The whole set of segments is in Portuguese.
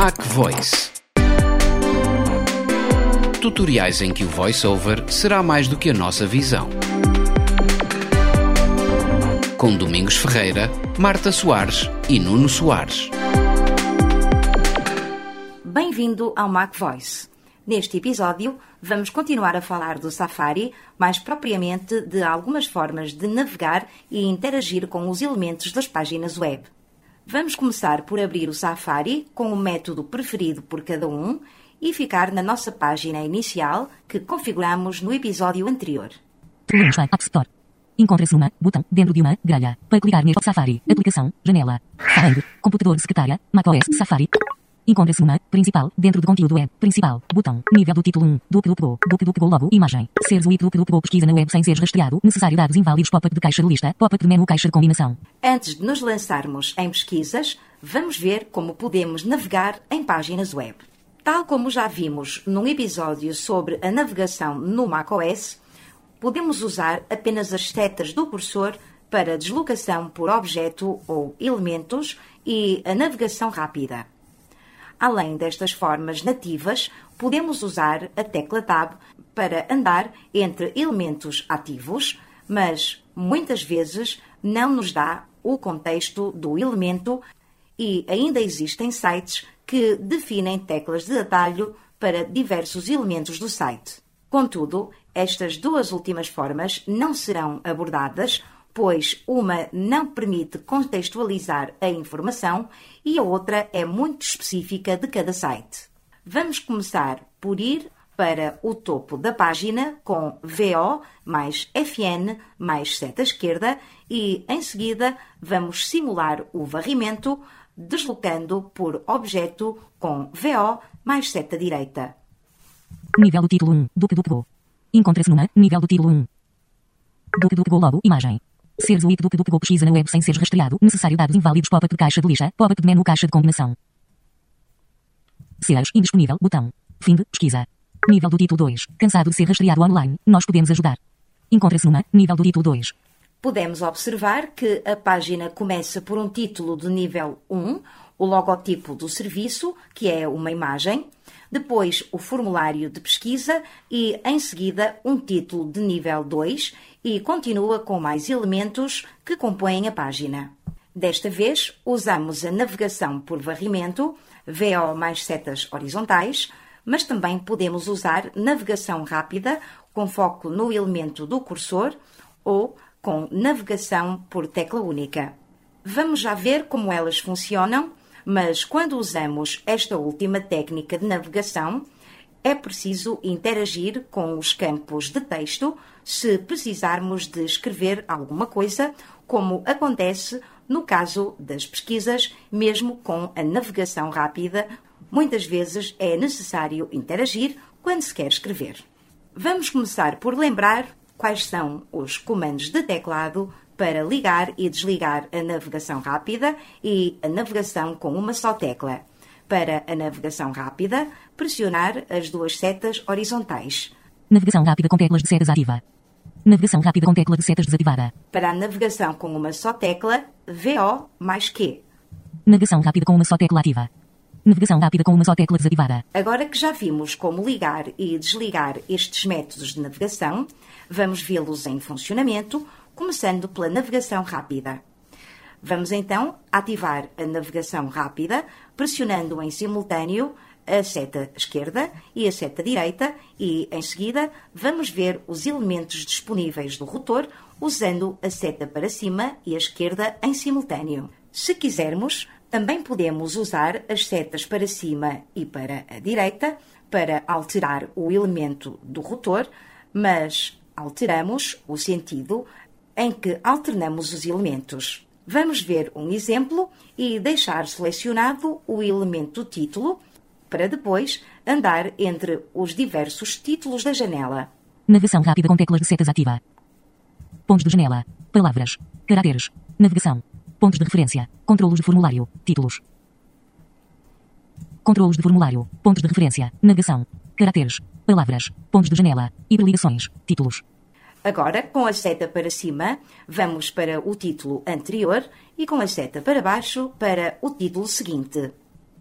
Mac Voice. Tutoriais em que o voiceover será mais do que a nossa visão. Com Domingos Ferreira, Marta Soares e Nuno Soares. Bem-vindo ao Mac Voice. Neste episódio, vamos continuar a falar do Safari, mais propriamente de algumas formas de navegar e interagir com os elementos das páginas web. Vamos começar por abrir o Safari com o método preferido por cada um e ficar na nossa página inicial que configuramos no episódio anterior. App Store. Encontra-se uma botão dentro de uma grelha. Para clicar neste Safari, aplicação, janela, Find, computador secretária, macOS Safari. Encontra-se uma principal dentro do conteúdo web principal. Botão. Nível do título 1. Duque Duque Go. Duque Duque Go logo. Imagem. Seres o Duque Go pesquisa na web sem ser rastreado. Necessário dados inválidos. Pop-up de caixa de lista. Pop-up de menu caixa de combinação. Antes de nos lançarmos em pesquisas, vamos ver como podemos navegar em páginas web. Tal como já vimos num episódio sobre a navegação no macOS, podemos usar apenas as setas do cursor para deslocação por objeto ou elementos e a navegação rápida. Além destas formas nativas, podemos usar a tecla Tab para andar entre elementos ativos, mas muitas vezes não nos dá o contexto do elemento e ainda existem sites que definem teclas de atalho para diversos elementos do site. Contudo, estas duas últimas formas não serão abordadas pois uma não permite contextualizar a informação e a outra é muito específica de cada site. Vamos começar por ir para o topo da página com VO mais FN mais seta esquerda e, em seguida, vamos simular o varrimento deslocando por objeto com VO mais seta direita. Nível do título 1. Duque Duque Go. Encontra-se numa nível do título 1. Duque Duque Go logo. Imagem. Seres o Duque Duque Go pesquisa na web sem ser rastreado. Necessário dados inválidos. Pop-up caixa de lista. Pop-up de menu caixa de combinação. Seres indisponível. Botão. Fim de pesquisa. Nível do título 2. Cansado de ser rastreado online. Nós podemos ajudar. Encontra-se numa nível do título 2. Podemos observar que a página começa por um título de nível 1, o logotipo do serviço, que é uma imagem, depois o formulário de pesquisa e, em seguida, um título de nível 2 e continua com mais elementos que compõem a página. Desta vez, usamos a navegação por varrimento, VO mais setas horizontais, mas também podemos usar navegação rápida com foco no elemento do cursor ou com navegação por tecla única. Vamos já ver como elas funcionam, mas quando usamos esta última técnica de navegação, é preciso interagir com os campos de texto se precisarmos de escrever alguma coisa, como acontece no caso das pesquisas, mesmo com a navegação rápida, muitas vezes é necessário interagir quando se quer escrever. Vamos começar por lembrar quais são os comandos de teclado para ligar e desligar a navegação rápida e a navegação com uma só tecla. Para a navegação rápida, pressionar as duas setas horizontais. Navegação rápida com teclas de setas ativa. Navegação rápida com tecla de setas desativada. Para a navegação com uma só tecla, VO mais Q. Navegação rápida com uma só tecla ativa. Navegação rápida com uma só tecla desativada. Agora que já vimos como ligar e desligar estes métodos de navegação, vamos vê-los em funcionamento, começando pela navegação rápida. Vamos então ativar a navegação rápida, pressionando em simultâneo a seta esquerda e a seta direita e, em seguida, vamos ver os elementos disponíveis do rotor usando a seta para cima e a esquerda em simultâneo. Se quisermos, também podemos usar as setas para cima e para a direita para alterar o elemento do rotor, mas alteramos o sentido em que alternamos os elementos. Vamos ver um exemplo e deixar selecionado o elemento título para depois andar entre os diversos títulos da janela. Navegação rápida com teclas de setas ativa. Pontos de janela. Palavras. Caracteres. Navegação. Pontos de referência. Controlos de formulário. Títulos. Controlos de formulário. Pontos de referência. Navegação. Caracteres. Palavras. Pontos de janela. Hiperligações. Títulos. Agora, com a seta para cima, vamos para o título anterior e com a seta para baixo para o título seguinte.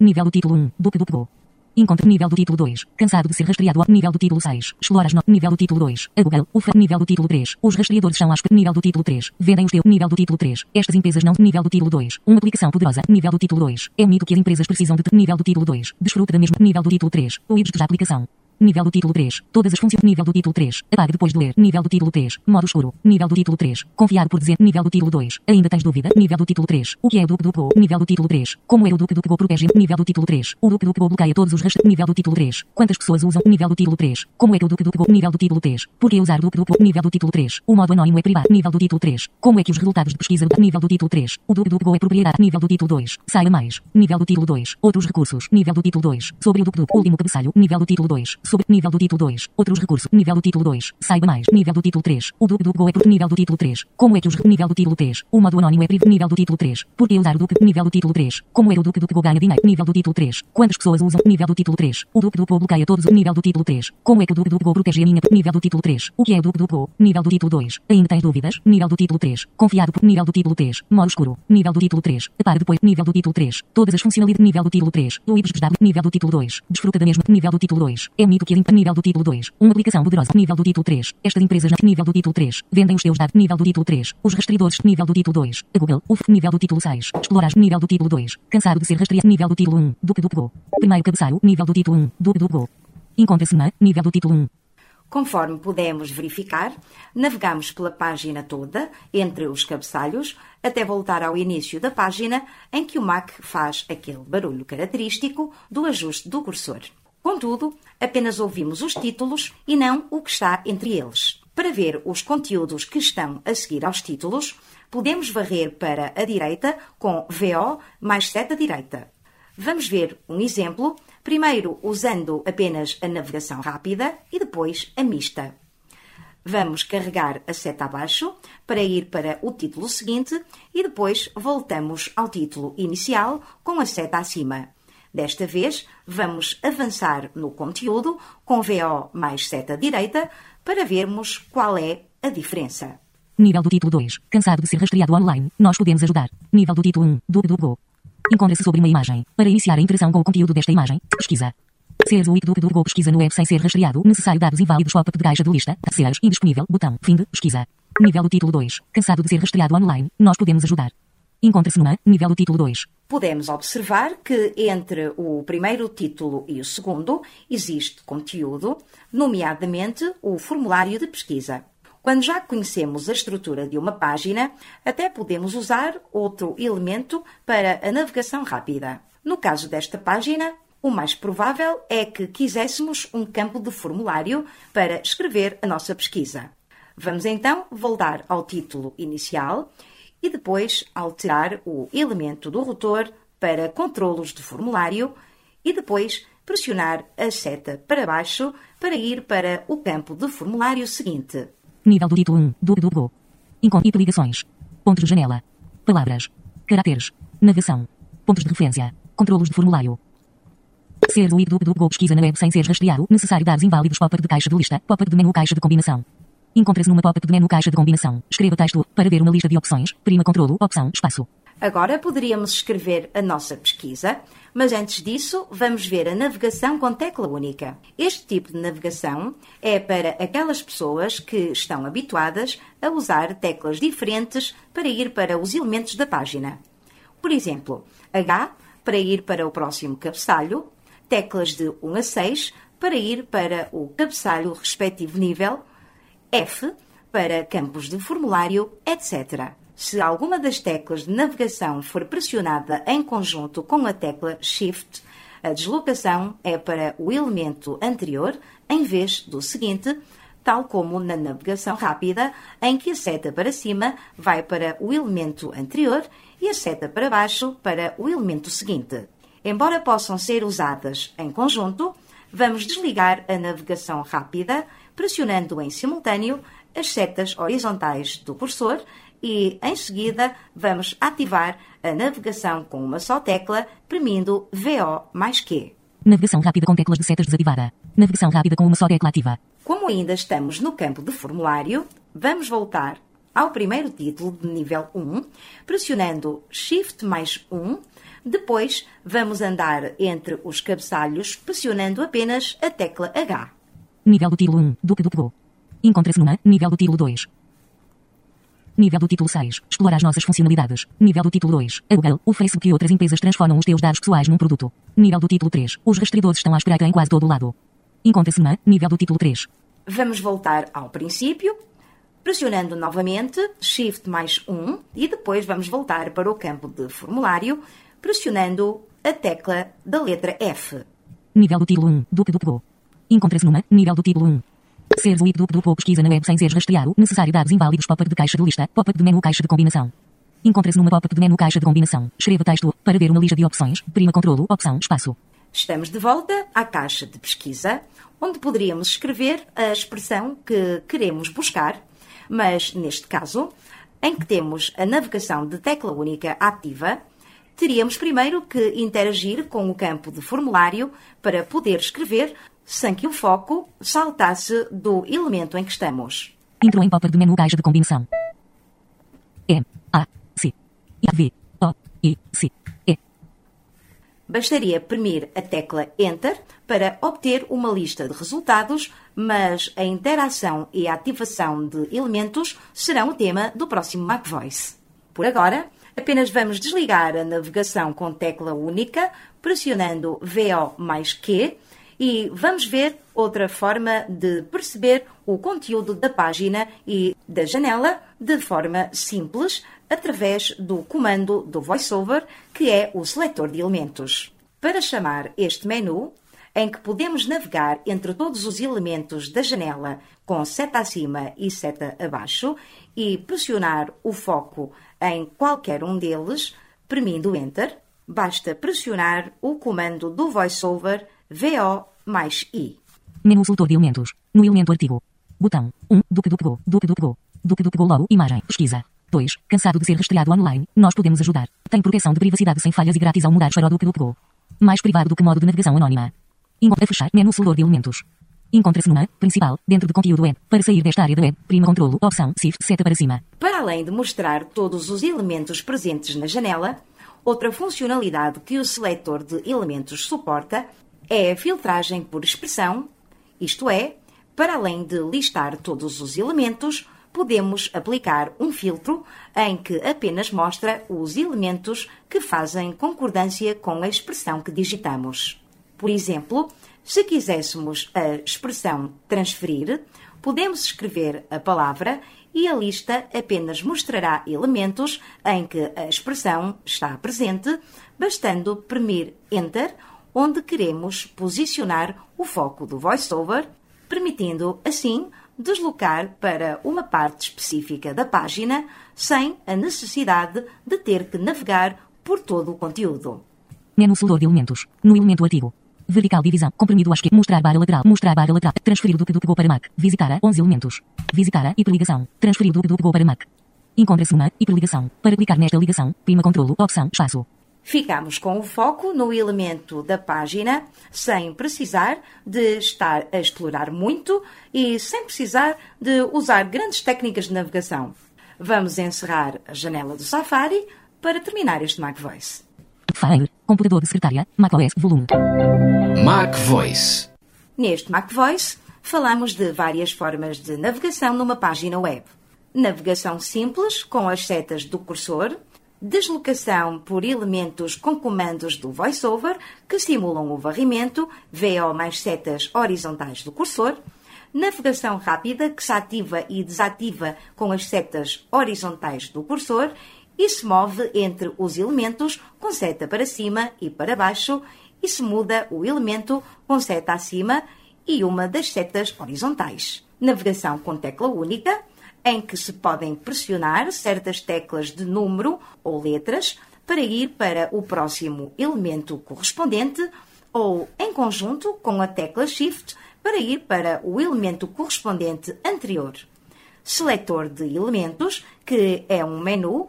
Nível do título 1. Duque Duque Go. Encontre nível do título 2. Cansado de ser rastreado. Nível do título 6. Explora as no... Nível do título 2. A Google. UFA. Nível do título 3. Os rastreadores são as... Nível do título 3. Vendem os teu. Nível do título 3. Estas empresas não. Nível do título 2. Uma aplicação poderosa. Nível do título 2. É um mito que as empresas precisam de. Nível do título 2. Desfruta da mesma. Nível do título 3. O da aplicação. Nível do título 3. Todas as funções. Nível do título 3. Apague depois de ler. Nível do título 3. Modo escuro. Nível do título 3. Confiado por dizer. Nível do título 2. Ainda tens dúvida? Nível do título 3. O que é o Duque Duque Go? Nível do título 3. Como é o Duque Duque Go protege? Nível do título 3. O Duque Duque Go bloqueia todos os restos. Nível do título 3. Quantas pessoas usam? Nível do título 3. Como é que o Duque Duque Go? Nível do título 3. Por que usar o Duque Duque Go? Nível do título 3. O modo anónimo é privado. Nível do título 3. Como é que os resultados de pesquisa? Nível do título 3. O Duque Duque Go é propriedade. Nível do título 2. Saiba mais. Nível do título 2. Outros recursos. Nível do título 2. Sobre o Duque Duque. Último cabeçalho. Nível do título 2. Sobre nível do título 2. Outros recursos. Nível do título 2. Saiba mais. Nível do título 3. O Duque Duque Go é por nível do título 3. Como é que os nível do título 3. O modo anónimo é privado. Nível do título 3. Por que usar o Duque? Nível do título 3. Como é o Duque Duque Go ganha dinheiro? Nível do título 3. Quantas pessoas usam? Nível do título 3. O Duque Duque Go bloqueia todos. Nível do título 3. Como é que o Duque Duque Go protege a minha? Nível do título 3. O que é o Duque Duque Go? Nível do título 2. Ainda tens dúvidas? Nível do título 3. Confiado por nível do título 3. Modo escuro. Nível do título 3. Apare depois. Nível do título 3. Todas as funcionalidades. Nível do título 3. O IBS nível do título 2. Desfruta da mesma. Nível do título 2. É que. Nível do título 2. Uma aplicação poderosa. Nível do título 3. Estas empresas. Nível do título 3. Vendem os seus dados. Nível do título 3. Os rastreadores. Nível do título 2. A Google. UF. Nível do título 6. Explorar. Nível do título 2. Cansado de ser rastreado. Nível do título 1. Duque Duque Go. Primeiro cabeçalho. Nível do título 1. Duque Duque Go. Encontra-se na. Nível do título 1. Conforme pudemos verificar, navegamos pela página toda, entre os cabeçalhos, até voltar ao início da página em que o Mac faz aquele barulho característico do ajuste do cursor. Contudo, apenas ouvimos os títulos e não o que está entre eles. Para ver os conteúdos que estão a seguir aos títulos, podemos varrer para a direita com VO mais seta direita. Vamos ver um exemplo, primeiro usando apenas a navegação rápida e depois a mista. Vamos carregar a seta abaixo para ir para o título seguinte e depois voltamos ao título inicial com a seta acima. Desta vez, vamos avançar no conteúdo com VO mais seta direita para vermos qual é a diferença. Nível do título 2. Cansado de ser rastreado online, nós podemos ajudar. Nível do título 1. Do do Go. Encontra-se sobre uma imagem. Para iniciar a interação com o conteúdo desta imagem, pesquisa. Seres o do do Go pesquisa no web sem ser rastreado, necessário dados inválidos pop-up de caixa de lista, seres indisponível, botão, fim de pesquisa. Nível do título 2. Cansado de ser rastreado online, nós podemos ajudar. Encontra-se numa, nível do título 2. Podemos observar que entre o primeiro título e o segundo existe conteúdo, nomeadamente o formulário de pesquisa. Quando já conhecemos a estrutura de uma página, até podemos usar outro elemento para a navegação rápida. No caso desta página, o mais provável é que quiséssemos um campo de formulário para escrever a nossa pesquisa. Vamos então voltar ao título inicial e depois alterar o elemento do rotor para controlos de formulário e depois pressionar a seta para baixo para ir para o campo de formulário seguinte. Nível do título 1, do do Go. Ligações. Pontos de janela. Palavras. Caracteres. Navegação. Pontos de referência. Controlos de formulário. Ser do Go pesquisa na web sem ser rastreado. Necessário dados inválidos pop-up de caixa de lista. Pop-up de menu caixa de combinação. Encontra-se numa pop-up de menu caixa de combinação. Escreva texto para ver uma lista de opções. Prima controlo, opção, espaço. Agora poderíamos escrever a nossa pesquisa, mas antes disso vamos ver a navegação com tecla única. Este tipo de navegação é para aquelas pessoas que estão habituadas a usar teclas diferentes para ir para os elementos da página. Por exemplo, H para ir para o próximo cabeçalho, teclas de 1 a 6 para ir para o cabeçalho respectivo nível, F para campos de formulário, etc. Se alguma das teclas de navegação for pressionada em conjunto com a tecla Shift, a deslocação é para o elemento anterior em vez do seguinte, tal como na navegação rápida, em que a seta para cima vai para o elemento anterior e a seta para baixo para o elemento seguinte. Embora possam ser usadas em conjunto, vamos desligar a navegação rápida pressionando em simultâneo as setas horizontais do cursor e, em seguida, vamos ativar a navegação com uma só tecla, premindo VO mais Q. Navegação rápida com teclas de setas desativada. Navegação rápida com uma só tecla ativa. Como ainda estamos no campo de formulário, vamos voltar ao primeiro título de nível 1, pressionando Shift mais 1 Depois, vamos andar entre os cabeçalhos pressionando apenas a tecla H. Nível do título 1. Duque do Go. Encontra-se numa. Nível do título 2. Nível do título 6. Explorar as nossas funcionalidades. Nível do título 2. A Google, o Facebook e outras empresas transformam os teus dados pessoais num produto. Nível do título 3. Os rastreadores estão à espreita em quase todo o lado. Encontra-se numa. Nível do título 3. Vamos voltar ao princípio, pressionando novamente Shift mais 1 e depois vamos voltar para o campo de formulário, pressionando a tecla da letra F. Nível do título 1. Duque do Go. Encontra-se numa. Nível do título 1. Seres o do Go pesquisa na web sem seres rastreado. Necessário dados inválidos. Pop-up de caixa de lista. Pop-up de menu caixa de combinação. Encontra-se numa pop-up de menu caixa de combinação. Escreva texto para ver uma lista de opções. Prima controlo. Opção. Espaço. Estamos de volta à caixa de pesquisa, onde poderíamos escrever a expressão que queremos buscar, mas neste caso, em que temos a navegação de tecla única ativa, teríamos primeiro que interagir com o campo de formulário para poder escrever sem que o foco saltasse do elemento em que estamos. Entrou em pop-up de menu caixa de combinação. M. A. C. I. V. O. I. C. E. Bastaria premir a tecla Enter para obter uma lista de resultados, mas a interação e a ativação de elementos serão o tema do próximo MacVoice. Por agora, apenas vamos desligar a navegação com tecla única, pressionando VO mais Q, e vamos ver outra forma de perceber o conteúdo da página e da janela de forma simples, através do comando do VoiceOver, que é o seletor de elementos. Para chamar este menu, em que podemos navegar entre todos os elementos da janela com seta acima e seta abaixo e pressionar o foco em qualquer um deles, premindo Enter, basta pressionar o comando do VoiceOver VO mais I. Menu seletor de elementos. No elemento artigo. Botão. 1. Duque do Go. Duque do Go. Duque do Go logo. Imagem. Pesquisa. 2. Cansado de ser rastreado online? Nós podemos ajudar. Tem proteção de privacidade sem falhas e grátis ao mudar para o Duque do Go. Mais privado do que modo de navegação anónima. Encontra fechar. Menu seletor de elementos. Encontra-se numa principal, dentro de conteúdo web. Para sair desta área da web, prima controlo, opção, shift, seta para cima. Para além de mostrar todos os elementos presentes na janela, outra funcionalidade que o seletor de elementos suporta é a filtragem por expressão, isto é, para além de listar todos os elementos, podemos aplicar um filtro em que apenas mostra os elementos que fazem concordância com a expressão que digitamos. Por exemplo, se quiséssemos a expressão transferir, podemos escrever a palavra e a lista apenas mostrará elementos em que a expressão está presente, bastando premir Enter onde queremos posicionar o foco do VoiceOver, permitindo assim deslocar para uma parte específica da página sem a necessidade de ter que navegar por todo o conteúdo. Menu seletor de elementos. No elemento artigo. Vertical divisão. Comprimido à esquerda. Mostrar barra lateral. Mostrar barra lateral. Transferir do que do que para Mac. Visitar a 11 elementos. Visitar a hiperligação. Transferir do que do que para Mac. Encontra-se uma hiperligação. Para clicar nesta ligação, prima controlo, opção, espaço. Ficamos com o foco no elemento da página, sem precisar de estar a explorar muito e sem precisar de usar grandes técnicas de navegação. Vamos encerrar a janela do Safari para terminar este Mac Voice. File. Computador de secretária. macOS. Volume. Mac Voice. Neste Mac Voice, falamos de várias formas de navegação numa página web. Navegação simples, com as setas do cursor, deslocação por elementos com comandos do VoiceOver que simulam o varrimento, VO mais setas horizontais do cursor, navegação rápida que se ativa e desativa com as setas horizontais do cursor e se move entre os elementos com seta para cima e para baixo e se muda o elemento com seta acima e uma das setas horizontais. Navegação com tecla única, em que se podem pressionar certas teclas de número ou letras para ir para o próximo elemento correspondente ou em conjunto com a tecla Shift para ir para o elemento correspondente anterior. Seletor de elementos, que é um menu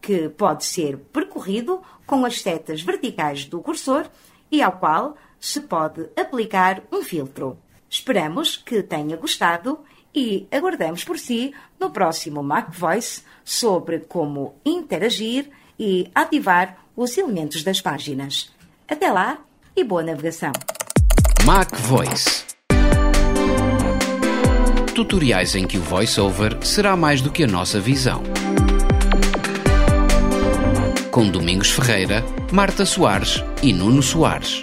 que pode ser percorrido com as setas verticais do cursor e ao qual se pode aplicar um filtro. Esperamos que tenha gostado e aguardamos por si no próximo Mac Voice sobre como interagir e ativar os elementos das páginas. Até lá e boa navegação! Mac Voice Tutoriais em que o voiceover será mais do que a nossa visão. Com Domingos Ferreira, Marta Soares e Nuno Soares.